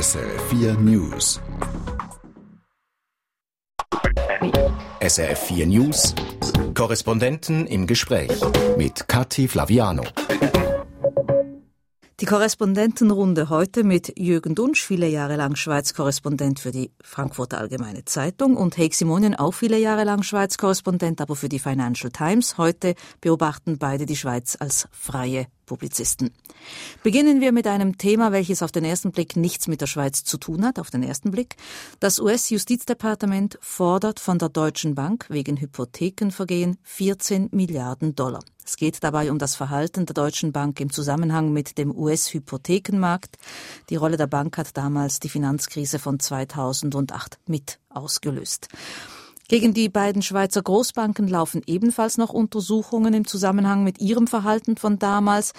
SRF4 News. SRF4 News. Korrespondenten im Gespräch mit Kathi Flaviano. Die Korrespondentenrunde heute mit Jürgen Dunsch, viele Jahre lang Schweiz-Korrespondent für die Frankfurter Allgemeine Zeitung und Heik Simonien, auch viele Jahre lang Schweiz-Korrespondent, aber für die Financial Times. Heute beobachten beide die Schweiz als freie Publizisten. Beginnen wir mit einem Thema, welches auf den ersten Blick nichts mit der Schweiz zu tun hat, auf den ersten Blick. Das US-Justizdepartement fordert von der Deutschen Bank wegen Hypothekenvergehen 14 Milliarden Dollar. Es geht dabei um das Verhalten der Deutschen Bank im Zusammenhang mit dem US-Hypothekenmarkt. Die Rolle der Bank hat damals die Finanzkrise von 2008 mit ausgelöst. Gegen die beiden Schweizer Großbanken laufen ebenfalls noch Untersuchungen im Zusammenhang mit ihrem Verhalten von damals.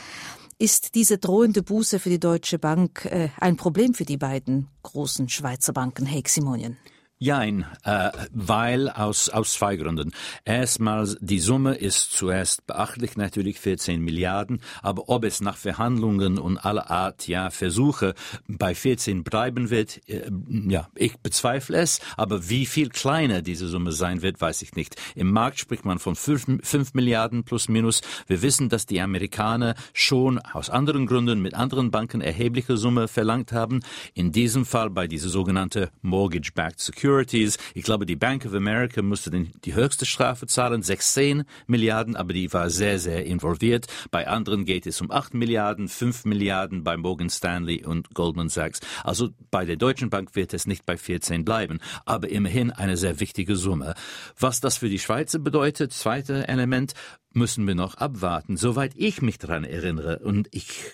Ist diese drohende Buße für die Deutsche Bank äh, ein Problem für die beiden großen Schweizer Banken, Heik Simonien? Jein, äh, weil aus, aus zwei Gründen. Erstmal, die Summe ist zuerst beachtlich, natürlich 14 Milliarden, aber ob es nach Verhandlungen und aller Art, ja, Versuche bei 14 bleiben wird, äh, ja, ich bezweifle es, aber wie viel kleiner diese Summe sein wird, weiß ich nicht. Im Markt spricht man von 5, 5 Milliarden plus minus. Wir wissen, dass die Amerikaner schon aus anderen Gründen mit anderen Banken erhebliche Summe verlangt haben. In diesem Fall bei dieser sogenannte Mortgage-Backed Security Securities. Ich glaube, die Bank of America musste den, die höchste Strafe zahlen, 16 Milliarden, aber die war sehr, sehr involviert. Bei anderen geht es um 8 Milliarden, 5 Milliarden bei Morgan Stanley und Goldman Sachs. Also bei der Deutschen Bank wird es nicht bei 14 bleiben, aber immerhin eine sehr wichtige Summe. Was das für die Schweizer bedeutet, zweite Element, müssen wir noch abwarten. Soweit ich mich daran erinnere, und ich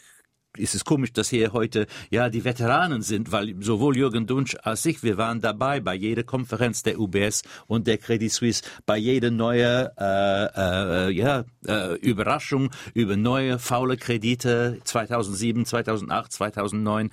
ist es komisch, dass hier heute ja die Veteranen sind, weil sowohl Jürgen Dunsch als ich, wir waren dabei bei jeder Konferenz der UBS und der Credit Suisse, bei jeder neue äh, äh, ja, äh, Überraschung über neue faule Kredite 2007, 2008, 2009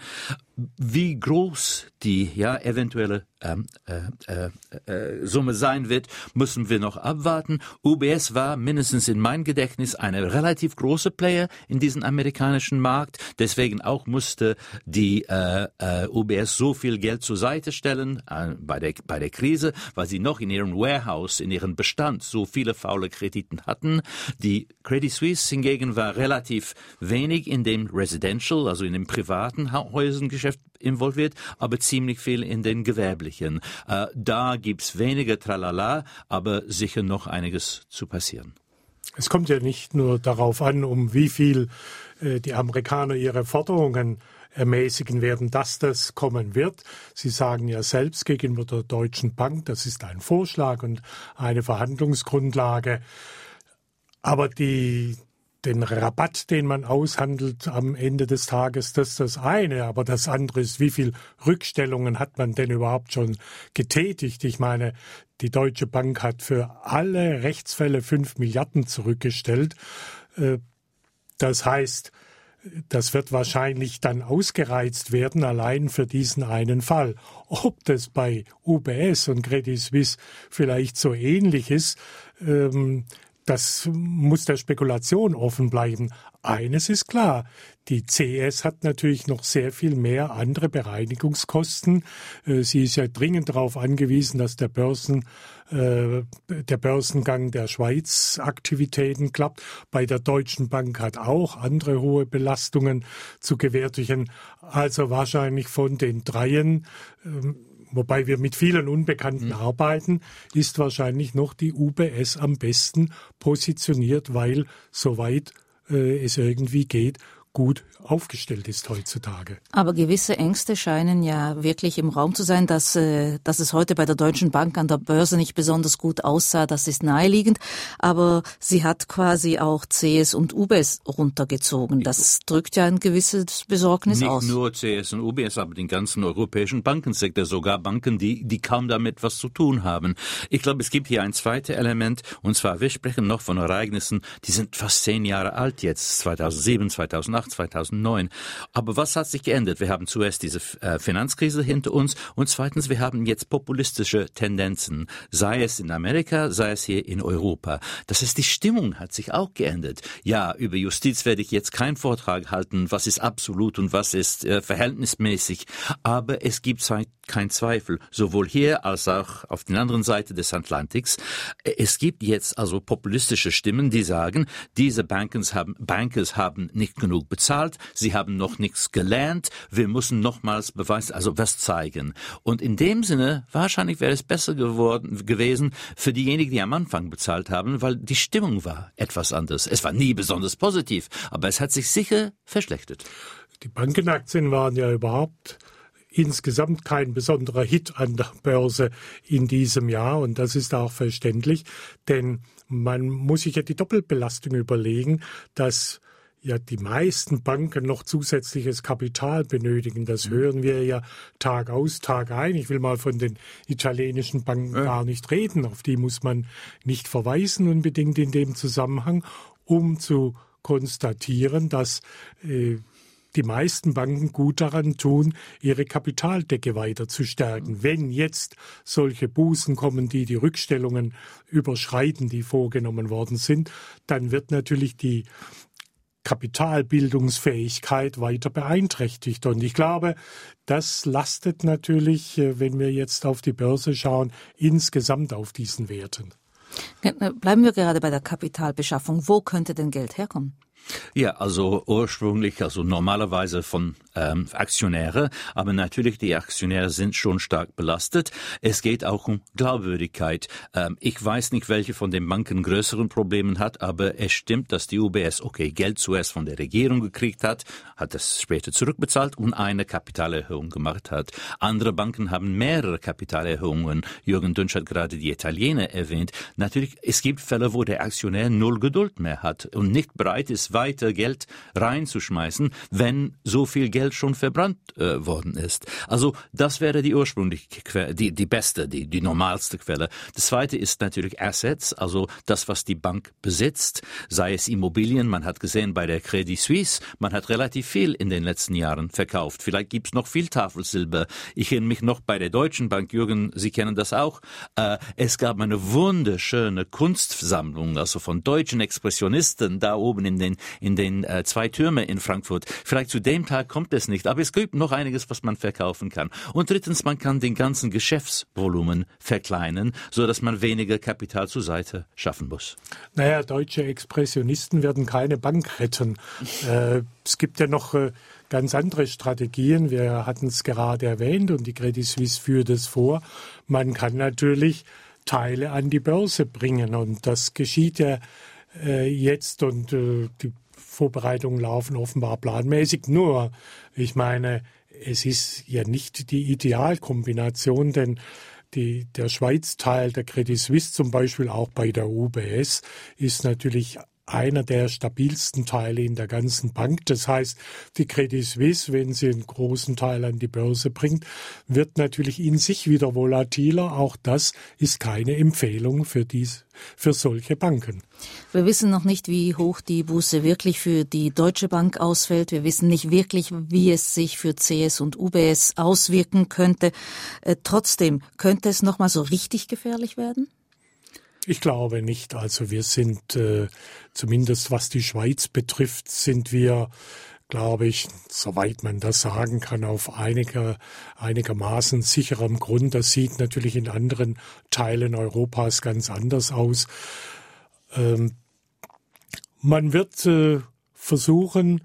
wie groß die ja eventuelle ähm, äh, äh, äh, Summe sein wird, müssen wir noch abwarten. UBS war mindestens in meinem Gedächtnis eine relativ große Player in diesem amerikanischen Markt. Deswegen auch musste die äh, äh, UBS so viel Geld zur Seite stellen äh, bei, der, bei der Krise, weil sie noch in ihrem Warehouse, in ihrem Bestand so viele faule Krediten hatten. Die Credit Suisse hingegen war relativ wenig in dem Residential, also in den privaten Häusern Geschäft involviert, aber ziemlich viel in den gewerblichen. Äh, da gibt's weniger Tralala, aber sicher noch einiges zu passieren. Es kommt ja nicht nur darauf an, um wie viel äh, die Amerikaner ihre Forderungen ermäßigen werden, dass das kommen wird. Sie sagen ja selbst gegenüber der Deutschen Bank, das ist ein Vorschlag und eine Verhandlungsgrundlage. Aber die, den Rabatt, den man aushandelt am Ende des Tages, das ist das eine. Aber das andere ist, wie viel Rückstellungen hat man denn überhaupt schon getätigt? Ich meine, die Deutsche Bank hat für alle Rechtsfälle fünf Milliarden zurückgestellt. Äh, das heißt, das wird wahrscheinlich dann ausgereizt werden, allein für diesen einen Fall. Ob das bei UBS und Credit Suisse vielleicht so ähnlich ist, ähm, das muss der Spekulation offen bleiben. Eines ist klar, die CS hat natürlich noch sehr viel mehr andere Bereinigungskosten. Äh, sie ist ja dringend darauf angewiesen, dass der Börsen, äh, der Börsengang der Schweiz Aktivitäten klappt. Bei der Deutschen Bank hat auch andere hohe Belastungen zu gewärtigen. Also wahrscheinlich von den dreien ähm, wobei wir mit vielen Unbekannten mhm. arbeiten, ist wahrscheinlich noch die UBS am besten positioniert, weil soweit äh, es irgendwie geht, gut aufgestellt ist heutzutage. Aber gewisse Ängste scheinen ja wirklich im Raum zu sein, dass, äh, dass es heute bei der Deutschen Bank an der Börse nicht besonders gut aussah. Das ist naheliegend. Aber sie hat quasi auch CS und UBS runtergezogen. Das drückt ja ein gewisses Besorgnis nicht aus. Nicht nur CS und UBS, aber den ganzen europäischen Bankensektor, sogar Banken, die, die kaum damit was zu tun haben. Ich glaube, es gibt hier ein zweites Element. Und zwar, wir sprechen noch von Ereignissen, die sind fast zehn Jahre alt jetzt. 2007, 2008 2008, 2009. Aber was hat sich geändert? Wir haben zuerst diese äh, Finanzkrise hinter uns und zweitens, wir haben jetzt populistische Tendenzen, sei es in Amerika, sei es hier in Europa. Das heißt, die Stimmung hat sich auch geändert. Ja, über Justiz werde ich jetzt keinen Vortrag halten, was ist absolut und was ist äh, verhältnismäßig, aber es gibt kein Zweifel, sowohl hier als auch auf der anderen Seite des Atlantiks. Es gibt jetzt also populistische Stimmen, die sagen, diese Bankers haben, Bankers haben nicht genug bezahlt, sie haben noch nichts gelernt, wir müssen nochmals beweisen, also was zeigen. Und in dem Sinne, wahrscheinlich wäre es besser geworden, gewesen für diejenigen, die am Anfang bezahlt haben, weil die Stimmung war etwas anders. Es war nie besonders positiv, aber es hat sich sicher verschlechtert. Die Bankenaktien waren ja überhaupt insgesamt kein besonderer Hit an der Börse in diesem Jahr und das ist auch verständlich, denn man muss sich ja die Doppelbelastung überlegen, dass ja die meisten Banken noch zusätzliches Kapital benötigen. Das mhm. hören wir ja Tag aus, Tag ein. Ich will mal von den italienischen Banken ja. gar nicht reden. Auf die muss man nicht verweisen unbedingt in dem Zusammenhang, um zu konstatieren, dass äh, die meisten Banken gut daran tun, ihre Kapitaldecke weiter zu stärken. Wenn jetzt solche Bußen kommen, die die Rückstellungen überschreiten, die vorgenommen worden sind, dann wird natürlich die Kapitalbildungsfähigkeit weiter beeinträchtigt. Und ich glaube, das lastet natürlich, äh, wenn wir jetzt auf die Börse schauen, insgesamt auf diesen Werten. Bleiben wir gerade bei der Kapitalbeschaffung. Wo könnte denn Geld herkommen? Ja, also ursprünglich, also normalerweise von ähm, Aktionäre, aber natürlich die Aktionäre sind schon stark belastet. Es geht auch um Glaubwürdigkeit. Ähm, ich weiß nicht, welche von den Banken größeren Probleme hat, aber es stimmt, dass die UBS okay Geld zuerst von der Regierung gekriegt hat, hat es später zurückbezahlt und eine Kapitalerhöhung gemacht hat. Andere Banken haben mehrere Kapitalerhöhungen. Jürgen Dünsch hat gerade die Italiener erwähnt. Natürlich, es gibt Fälle, wo der Aktionär null Geduld mehr hat und nicht bereit ist, weiter Geld reinzuschmeißen, wenn so viel Geld schon verbrannt äh, worden ist. Also das wäre die ursprüngliche Quelle, die, die beste, die, die normalste Quelle. Das zweite ist natürlich Assets, also das, was die Bank besitzt, sei es Immobilien. Man hat gesehen bei der Credit Suisse, man hat relativ viel in den letzten Jahren verkauft. Vielleicht gibt's noch viel Tafelsilber. Ich erinnere mich noch bei der Deutschen Bank, Jürgen, Sie kennen das auch. Äh, es gab eine wunderschöne Kunstsammlung, also von deutschen Expressionisten da oben in den in den äh, zwei Türme in Frankfurt. Vielleicht zu dem Tag kommt es nicht, aber es gibt noch einiges, was man verkaufen kann. Und drittens, man kann den ganzen Geschäftsvolumen verkleinern, so dass man weniger Kapital zur Seite schaffen muss. Naja, deutsche Expressionisten werden keine Bank retten. äh, es gibt ja noch äh, ganz andere Strategien. Wir hatten es gerade erwähnt und die Credit Suisse führt es vor. Man kann natürlich Teile an die Börse bringen und das geschieht ja äh, jetzt und äh, die Vorbereitungen laufen offenbar planmäßig. Nur, ich meine, es ist ja nicht die Idealkombination, denn die, der Schweiz-Teil der Credit Suisse zum Beispiel auch bei der UBS ist natürlich einer der stabilsten Teile in der ganzen Bank. Das heißt, die Credit Suisse, wenn sie einen großen Teil an die Börse bringt, wird natürlich in sich wieder volatiler. Auch das ist keine Empfehlung für dies, für solche Banken. Wir wissen noch nicht, wie hoch die Buße wirklich für die Deutsche Bank ausfällt. Wir wissen nicht wirklich, wie es sich für CS und UBS auswirken könnte. Äh, trotzdem, könnte es noch mal so richtig gefährlich werden? Ich glaube nicht. Also wir sind, äh, zumindest was die Schweiz betrifft, sind wir, glaube ich, soweit man das sagen kann, auf einiger, einigermaßen sicherem Grund. Das sieht natürlich in anderen Teilen Europas ganz anders aus. Ähm, man wird äh, versuchen,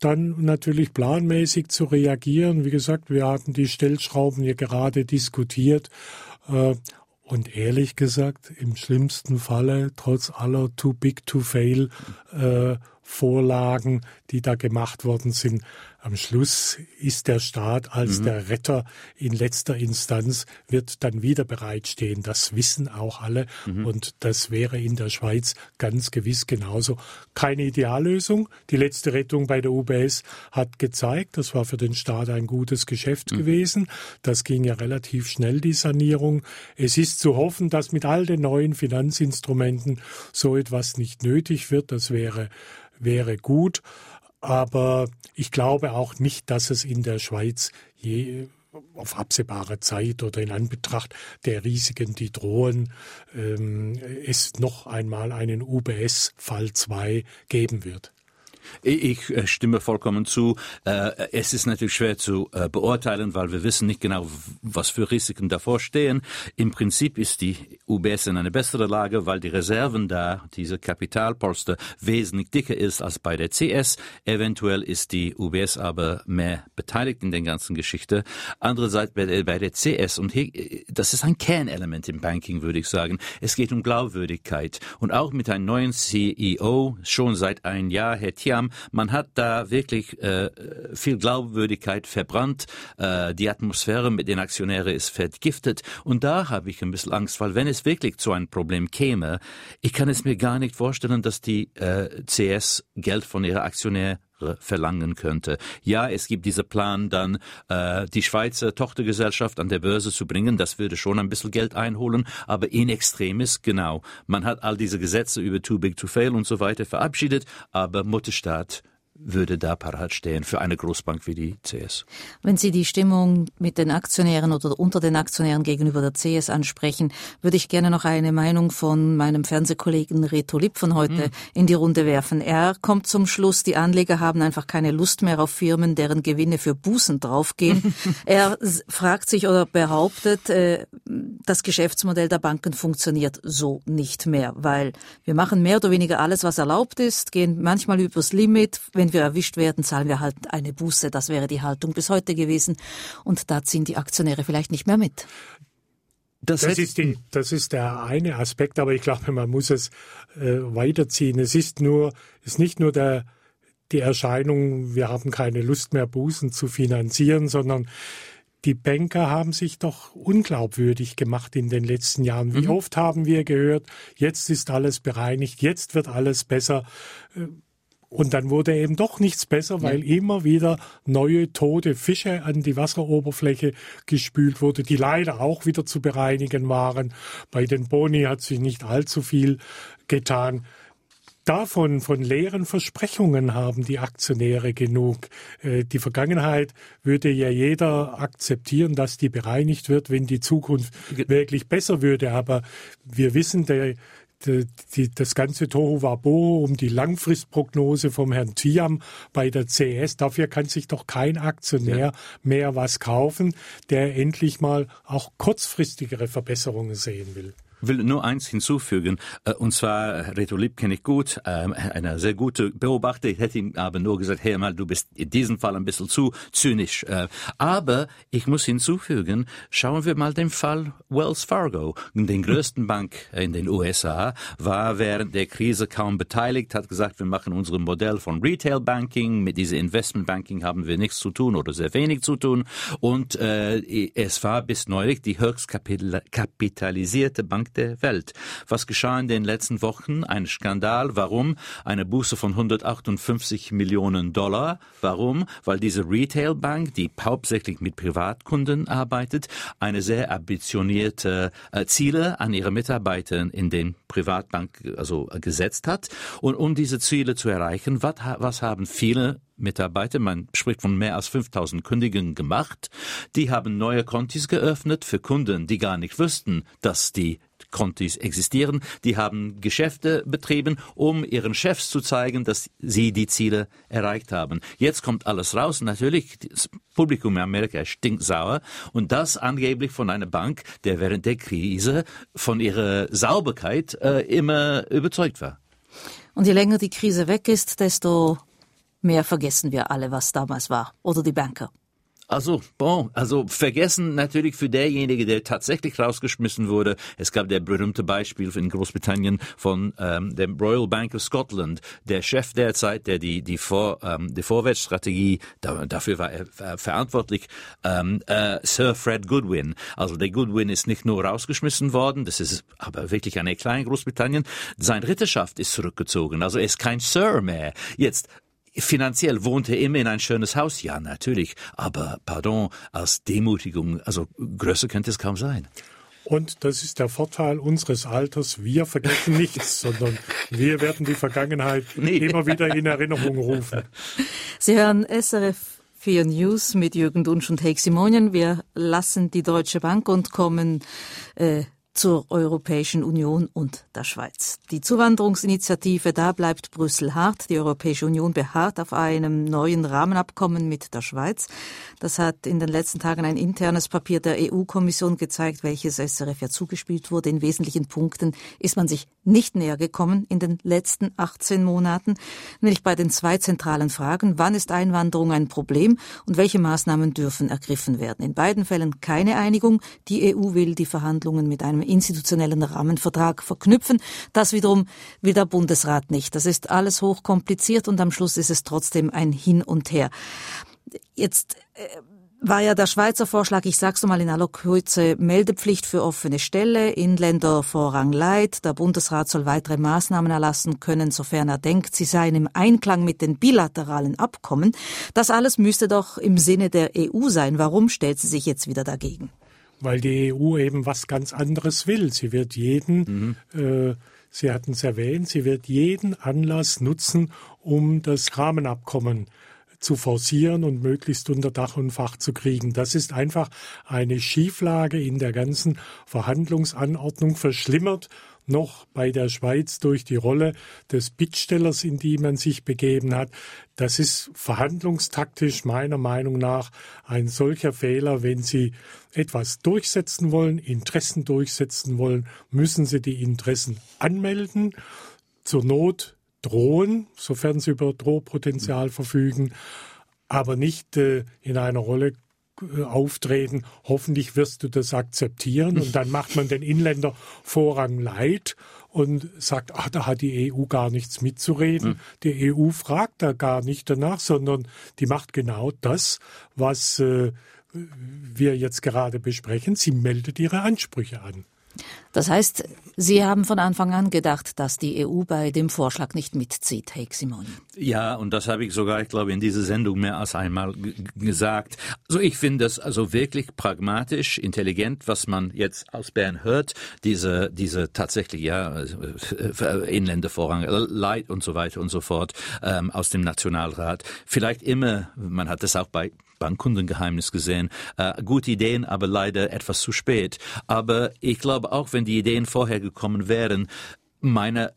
dann natürlich planmäßig zu reagieren. Wie gesagt, wir hatten die Stellschrauben hier gerade diskutiert. Äh, und ehrlich gesagt, im schlimmsten Falle, trotz aller Too Big to Fail äh, Vorlagen, die da gemacht worden sind, am Schluss ist der Staat als mhm. der Retter in letzter Instanz, wird dann wieder bereitstehen. Das wissen auch alle. Mhm. Und das wäre in der Schweiz ganz gewiss genauso. Keine Ideallösung. Die letzte Rettung bei der UBS hat gezeigt, das war für den Staat ein gutes Geschäft mhm. gewesen. Das ging ja relativ schnell, die Sanierung. Es ist zu hoffen, dass mit all den neuen Finanzinstrumenten so etwas nicht nötig wird. Das wäre, wäre gut. Aber ich glaube auch nicht, dass es in der Schweiz je auf absehbare Zeit oder in Anbetracht der Risiken, die drohen, ähm, es noch einmal einen UBS Fall 2 geben wird. Ich äh, stimme vollkommen zu. Äh, es ist natürlich schwer zu äh, beurteilen, weil wir wissen nicht genau, was für Risiken davor stehen. Im Prinzip ist die UBS in einer besseren Lage, weil die Reserven da, diese Kapitalpolster, wesentlich dicker ist als bei der CS. Eventuell ist die UBS aber mehr beteiligt in der ganzen Geschichte. Andererseits bei der, CS, und das ist ein Kernelement im Banking, würde ich sagen. Es geht um Glaubwürdigkeit. Und auch mit einem neuen CEO, schon seit einem Jahr, Herr Thiam, haben. Man hat da wirklich äh, viel Glaubwürdigkeit verbrannt. Äh, die Atmosphäre mit den Aktionären ist vergiftet. Und da habe ich ein bisschen Angst, weil wenn es wirklich zu einem Problem käme, ich kann es mir gar nicht vorstellen, dass die äh, CS Geld von ihrer Aktionäre verlangen könnte. Ja, es gibt diesen Plan, dann äh, die Schweizer Tochtergesellschaft an der Börse zu bringen. Das würde schon ein bisschen Geld einholen, aber in extremis, genau. Man hat all diese Gesetze über Too Big to Fail und so weiter verabschiedet, aber Mutterstaat würde da parat stehen für eine Großbank wie die CS. Wenn Sie die Stimmung mit den Aktionären oder unter den Aktionären gegenüber der CS ansprechen, würde ich gerne noch eine Meinung von meinem Fernsehkollegen Reto Lipp von heute mhm. in die Runde werfen. Er kommt zum Schluss, die Anleger haben einfach keine Lust mehr auf Firmen, deren Gewinne für Bußen draufgehen. er fragt sich oder behauptet, äh, das Geschäftsmodell der Banken funktioniert so nicht mehr, weil wir machen mehr oder weniger alles, was erlaubt ist, gehen manchmal übers Limit. Wenn wir erwischt werden, zahlen wir halt eine Buße. Das wäre die Haltung bis heute gewesen. Und da ziehen die Aktionäre vielleicht nicht mehr mit. Das, das ist, die, das ist der eine Aspekt, aber ich glaube, man muss es äh, weiterziehen. Es ist nur, ist nicht nur der, die Erscheinung, wir haben keine Lust mehr, Bußen zu finanzieren, sondern die Banker haben sich doch unglaubwürdig gemacht in den letzten Jahren. Wie mhm. oft haben wir gehört, jetzt ist alles bereinigt, jetzt wird alles besser. Und dann wurde eben doch nichts besser, weil ja. immer wieder neue tote Fische an die Wasseroberfläche gespült wurde, die leider auch wieder zu bereinigen waren. Bei den Boni hat sich nicht allzu viel getan. Davon, von leeren Versprechungen haben die Aktionäre genug. Äh, die Vergangenheit würde ja jeder akzeptieren, dass die bereinigt wird, wenn die Zukunft wirklich besser würde. Aber wir wissen, der, die, die, das ganze Tohu Wabo um die Langfristprognose vom Herrn Thiam bei der CS, dafür kann sich doch kein Aktionär ja. mehr was kaufen, der endlich mal auch kurzfristigere Verbesserungen sehen will will nur eins hinzufügen, äh, und zwar Reto Lipp kenne ich gut, ähm, einer sehr gute Beobachter. Ich hätte ihm aber nur gesagt, hey mal, du bist in diesem Fall ein bisschen zu zynisch. Äh, aber ich muss hinzufügen, schauen wir mal den Fall Wells Fargo, den größten Bank in den USA, war während der Krise kaum beteiligt, hat gesagt, wir machen unser Modell von Retail Banking, mit diesem Investment Banking haben wir nichts zu tun oder sehr wenig zu tun. Und äh, es war bis neulich die höchst kapitalisierte Bank der Welt. Was geschah in den letzten Wochen? Ein Skandal. Warum? Eine Buße von 158 Millionen Dollar. Warum? Weil diese Retailbank, die hauptsächlich mit Privatkunden arbeitet, eine sehr ambitionierte äh, Ziele an ihre Mitarbeiter in den Privatbank also äh, gesetzt hat. Und um diese Ziele zu erreichen, was, was haben viele Mitarbeiter, man spricht von mehr als 5000 Kündigungen gemacht. Die haben neue Kontis geöffnet für Kunden, die gar nicht wussten, dass die Kontis existieren. Die haben Geschäfte betrieben, um ihren Chefs zu zeigen, dass sie die Ziele erreicht haben. Jetzt kommt alles raus. Natürlich, das Publikum in Amerika ist stinksauer. Und das angeblich von einer Bank, der während der Krise von ihrer Sauberkeit äh, immer überzeugt war. Und je länger die Krise weg ist, desto mehr vergessen wir alle, was damals war. Oder die Banker. Also, bon, also vergessen natürlich für derjenige, der tatsächlich rausgeschmissen wurde. Es gab der berühmte Beispiel in Großbritannien von ähm, dem Royal Bank of Scotland, der Chef derzeit, der die die, Vor, ähm, die Vorwärtsstrategie, da, dafür war er äh, verantwortlich, ähm, äh, Sir Fred Goodwin. Also der Goodwin ist nicht nur rausgeschmissen worden, das ist aber wirklich eine kleine Großbritannien. Sein Ritterschaft ist zurückgezogen, also er ist kein Sir mehr. Jetzt Finanziell wohnt er immer in ein schönes Haus, ja, natürlich. Aber, pardon, als Demutigung, also größer könnte es kaum sein. Und das ist der Vorteil unseres Alters. Wir vergessen nichts, sondern wir werden die Vergangenheit nee. immer wieder in Erinnerung rufen. Sie hören SRF 4 News mit Jürgen Dunsch und Heik Simonien. Wir lassen die Deutsche Bank und kommen äh, zur Europäischen Union und der Schweiz. Die Zuwanderungsinitiative, da bleibt Brüssel hart. Die Europäische Union beharrt auf einem neuen Rahmenabkommen mit der Schweiz. Das hat in den letzten Tagen ein internes Papier der EU-Kommission gezeigt, welches SRF ja zugespielt wurde. In wesentlichen Punkten ist man sich nicht näher gekommen in den letzten 18 Monaten, nämlich bei den zwei zentralen Fragen, wann ist Einwanderung ein Problem und welche Maßnahmen dürfen ergriffen werden. In beiden Fällen keine Einigung. Die EU will die Verhandlungen mit einem institutionellen Rahmenvertrag verknüpfen. Das wiederum will der Bundesrat nicht. Das ist alles hochkompliziert und am Schluss ist es trotzdem ein Hin und Her. Jetzt äh, war ja der Schweizer Vorschlag, ich sag's nochmal in aller Kürze, Meldepflicht für offene Stelle, Inländer Vorrang Leid. Der Bundesrat soll weitere Maßnahmen erlassen können, sofern er denkt, sie seien im Einklang mit den bilateralen Abkommen. Das alles müsste doch im Sinne der EU sein. Warum stellt sie sich jetzt wieder dagegen? Weil die EU eben was ganz anderes will. Sie wird jeden, mhm. äh, Sie hatten es erwähnt, sie wird jeden Anlass nutzen, um das Rahmenabkommen zu forcieren und möglichst unter Dach und Fach zu kriegen. Das ist einfach eine Schieflage in der ganzen Verhandlungsanordnung verschlimmert noch bei der Schweiz durch die Rolle des Bittstellers, in die man sich begeben hat. Das ist verhandlungstaktisch meiner Meinung nach ein solcher Fehler. Wenn Sie etwas durchsetzen wollen, Interessen durchsetzen wollen, müssen Sie die Interessen anmelden, zur Not drohen, sofern Sie über Drohpotenzial verfügen, aber nicht äh, in einer Rolle auftreten. Hoffentlich wirst du das akzeptieren. Und dann macht man den Inländer Vorrang leid und sagt, ach, da hat die EU gar nichts mitzureden. Mhm. Die EU fragt da gar nicht danach, sondern die macht genau das, was äh, wir jetzt gerade besprechen. Sie meldet ihre Ansprüche an. Das heißt, Sie haben von Anfang an gedacht, dass die EU bei dem Vorschlag nicht mitzieht, Heik Simon. Ja, und das habe ich sogar, ich glaube, in dieser Sendung mehr als einmal gesagt. Also ich finde es also wirklich pragmatisch, intelligent, was man jetzt aus Bern hört, diese, diese tatsächlich, ja, äh, Inländervorrang, Leid und so weiter und so fort ähm, aus dem Nationalrat. Vielleicht immer, man hat das auch bei Bankkundengeheimnis gesehen. Äh, gute Ideen, aber leider etwas zu spät. Aber ich glaube auch, wenn die Ideen vorher gekommen wären, meine,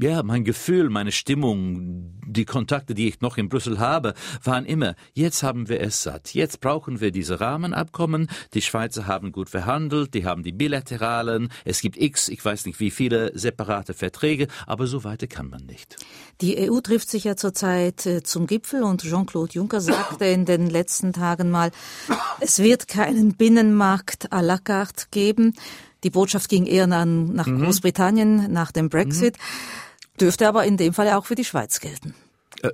ja, mein Gefühl, meine Stimmung, die Kontakte, die ich noch in Brüssel habe, waren immer, jetzt haben wir es satt. Jetzt brauchen wir diese Rahmenabkommen. Die Schweizer haben gut verhandelt, die haben die bilateralen. Es gibt x, ich weiß nicht wie viele separate Verträge, aber so weiter kann man nicht. Die EU trifft sich ja zurzeit äh, zum Gipfel und Jean-Claude Juncker sagte in den letzten Tagen mal, es wird keinen Binnenmarkt à la carte geben. Die Botschaft ging eher nach, nach mhm. Großbritannien, nach dem Brexit, mhm. dürfte aber in dem Fall auch für die Schweiz gelten. Äh,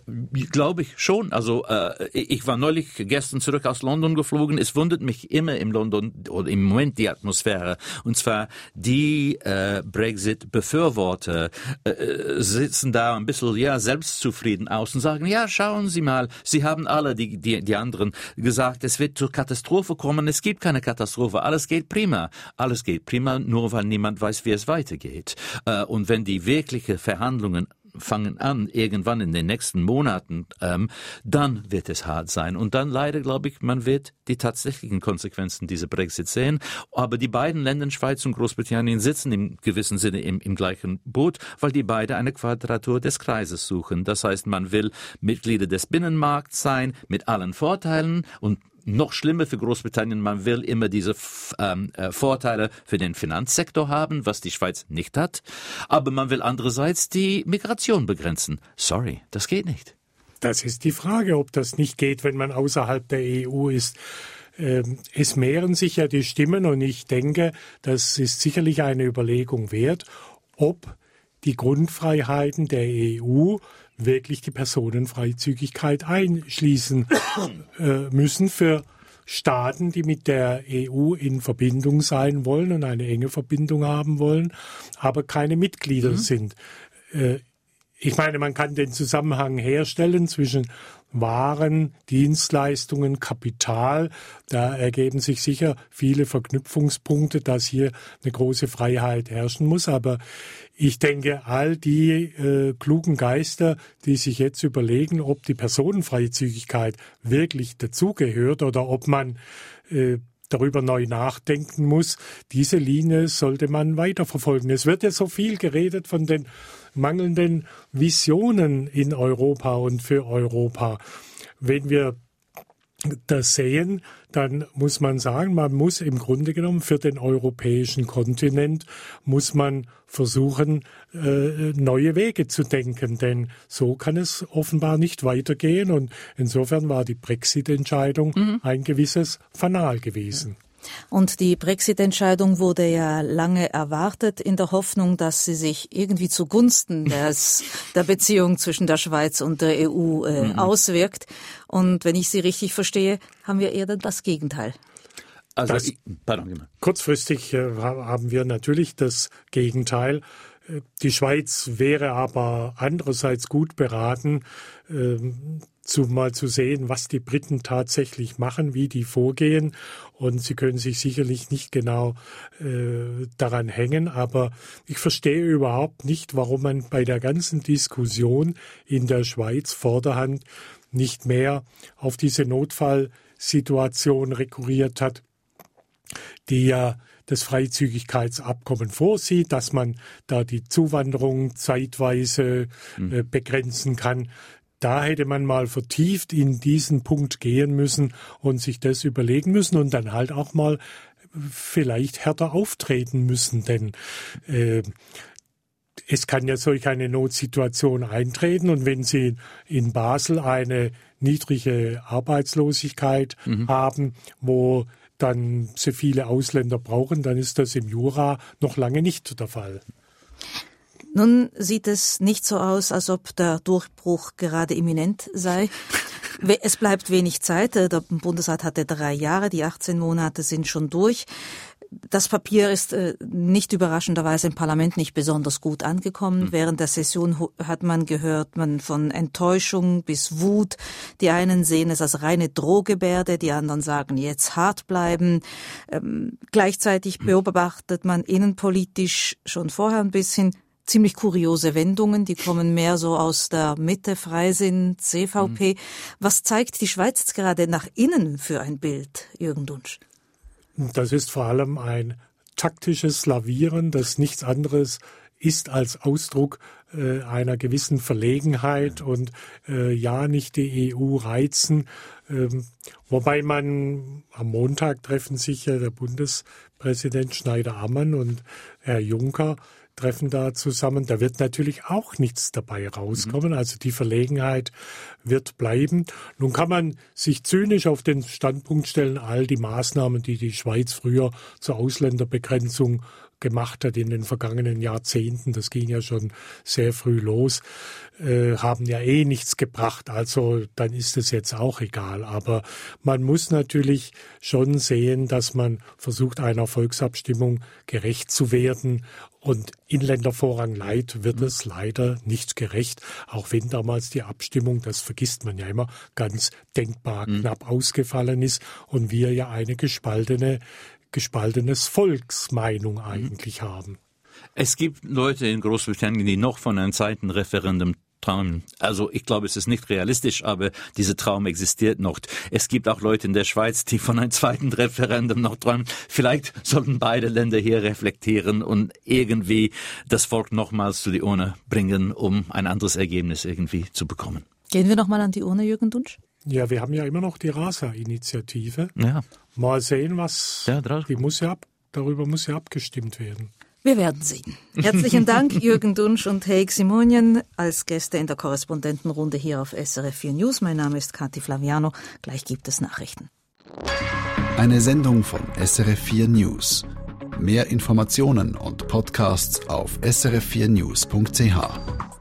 Glaube ich schon. Also äh, ich war neulich gestern zurück aus London geflogen. Es wundert mich immer im London oder im Moment die Atmosphäre. Und zwar die äh, Brexit-Befürworter äh, sitzen da ein bisschen ja selbstzufrieden aus und sagen: Ja, schauen Sie mal, Sie haben alle die die die anderen gesagt, es wird zur Katastrophe kommen. Es gibt keine Katastrophe. Alles geht prima. Alles geht prima, nur weil niemand weiß, wie es weitergeht. Äh, und wenn die wirkliche Verhandlungen fangen an, irgendwann in den nächsten Monaten, ähm, dann wird es hart sein. Und dann leider, glaube ich, man wird die tatsächlichen Konsequenzen dieser Brexit sehen. Aber die beiden Länder, Schweiz und Großbritannien, sitzen im gewissen Sinne im, im gleichen Boot, weil die beide eine Quadratur des Kreises suchen. Das heißt, man will Mitglieder des Binnenmarkts sein, mit allen Vorteilen und noch schlimmer für Großbritannien, man will immer diese ähm, äh, Vorteile für den Finanzsektor haben, was die Schweiz nicht hat, aber man will andererseits die Migration begrenzen. Sorry, das geht nicht. Das ist die Frage, ob das nicht geht, wenn man außerhalb der EU ist. Ähm, es mehren sich ja die Stimmen und ich denke, das ist sicherlich eine Überlegung wert, ob die Grundfreiheiten der EU wirklich die Personenfreizügigkeit einschließen äh, müssen für Staaten, die mit der EU in Verbindung sein wollen und eine enge Verbindung haben wollen, aber keine Mitglieder mhm. sind. Äh, ich meine, man kann den Zusammenhang herstellen zwischen Waren, Dienstleistungen, Kapital. Da ergeben sich sicher viele Verknüpfungspunkte, dass hier eine große Freiheit herrschen muss. Aber ich denke, all die äh, klugen Geister, die sich jetzt überlegen, ob die Personenfreizügigkeit wirklich dazugehört oder ob man äh, darüber neu nachdenken muss. Diese Linie sollte man weiterverfolgen. Es wird ja so viel geredet von den mangelnden Visionen in Europa und für Europa. Wenn wir das sehen, dann muss man sagen, man muss im Grunde genommen für den europäischen Kontinent muss man versuchen, äh, neue Wege zu denken, denn so kann es offenbar nicht weitergehen und insofern war die Brexit-Entscheidung mhm. ein gewisses Fanal gewesen. Und die Brexit-Entscheidung wurde ja lange erwartet in der Hoffnung, dass sie sich irgendwie zugunsten des, der Beziehung zwischen der Schweiz und der EU äh, mhm. auswirkt. Und wenn ich Sie richtig verstehe, haben wir eher das Gegenteil. Also, das, pardon, kurzfristig äh, haben wir natürlich das Gegenteil. Äh, die Schweiz wäre aber andererseits gut beraten, ähm, zu mal zu sehen, was die Briten tatsächlich machen, wie die vorgehen. Und sie können sich sicherlich nicht genau äh, daran hängen, aber ich verstehe überhaupt nicht, warum man bei der ganzen Diskussion in der Schweiz vorderhand nicht mehr auf diese Notfallsituation rekurriert hat, die ja das Freizügigkeitsabkommen vorsieht, dass man da die Zuwanderung zeitweise äh, begrenzen kann da hätte man mal vertieft in diesen Punkt gehen müssen und sich das überlegen müssen und dann halt auch mal vielleicht härter auftreten müssen, denn äh, es kann ja solch eine Notsituation eintreten und wenn Sie in Basel eine niedrige Arbeitslosigkeit mhm. haben, wo dann sie viele Ausländer brauchen, dann ist das im Jura noch lange nicht der Fall. Nun sieht es nicht so aus, als ob der Durchbruch gerade imminent sei. Es bleibt wenig Zeit. Der Bundesrat hatte drei Jahre, die 18 Monate sind schon durch. Das Papier ist äh, nicht überraschenderweise im Parlament nicht besonders gut angekommen. Mhm. Während der Session hat man gehört, man von Enttäuschung bis Wut. Die einen sehen es als reine Drohgebärde, die anderen sagen, jetzt hart bleiben. Ähm, gleichzeitig hm. beobachtet man innenpolitisch schon vorher ein bisschen ziemlich kuriose Wendungen, die kommen mehr so aus der Mitte, Freisinn, CVP. Mhm. Was zeigt die Schweiz jetzt gerade nach innen für ein Bild, Jürgen Dunsch? Das ist vor allem ein taktisches Lavieren, das nichts anderes ist als Ausdruck äh, einer gewissen Verlegenheit und äh, ja nicht die EU reizen. Ähm, wobei man am Montag treffen sich ja der Bundespräsident Schneider-Ammann und Herr Juncker treffen da zusammen. Da wird natürlich auch nichts dabei rauskommen. Mhm. Also die Verlegenheit wird bleiben. Nun kann man sich zynisch auf den Standpunkt stellen, all die Maßnahmen, die die Schweiz früher zur Ausländerbegrenzung gemacht hat in den vergangenen Jahrzehnten, das ging ja schon sehr früh los, äh, haben ja eh nichts gebracht. Also dann ist es jetzt auch egal. Aber man muss natürlich schon sehen, dass man versucht, einer Volksabstimmung gerecht zu werden. Und Inländervorrang Leid wird es leider nicht gerecht, auch wenn damals die Abstimmung, das vergisst man ja immer, ganz denkbar mhm. knapp ausgefallen ist und wir ja eine gespaltene gespaltenes Volksmeinung mhm. eigentlich haben. Es gibt Leute in Großbritannien, die noch von einem zweiten Referendum träumen. Also ich glaube, es ist nicht realistisch, aber dieser Traum existiert noch. Es gibt auch Leute in der Schweiz, die von einem zweiten Referendum noch träumen. Vielleicht sollten beide Länder hier reflektieren und irgendwie das Volk nochmals zu die Urne bringen, um ein anderes Ergebnis irgendwie zu bekommen. Gehen wir nochmal an die Urne, Jürgen Dunsch? Ja, wir haben ja immer noch die Rasa-Initiative. Ja. Mal sehen, was. Ja, die muss ja ab, darüber muss ja abgestimmt werden. Wir werden sehen. Herzlichen Dank, Jürgen Dunsch und Heik Simonien, als Gäste in der Korrespondentenrunde hier auf SRF 4 News. Mein Name ist Kathi Flaviano. Gleich gibt es Nachrichten. Eine Sendung von SRF 4 News. Mehr Informationen und Podcasts auf srf4news.ch.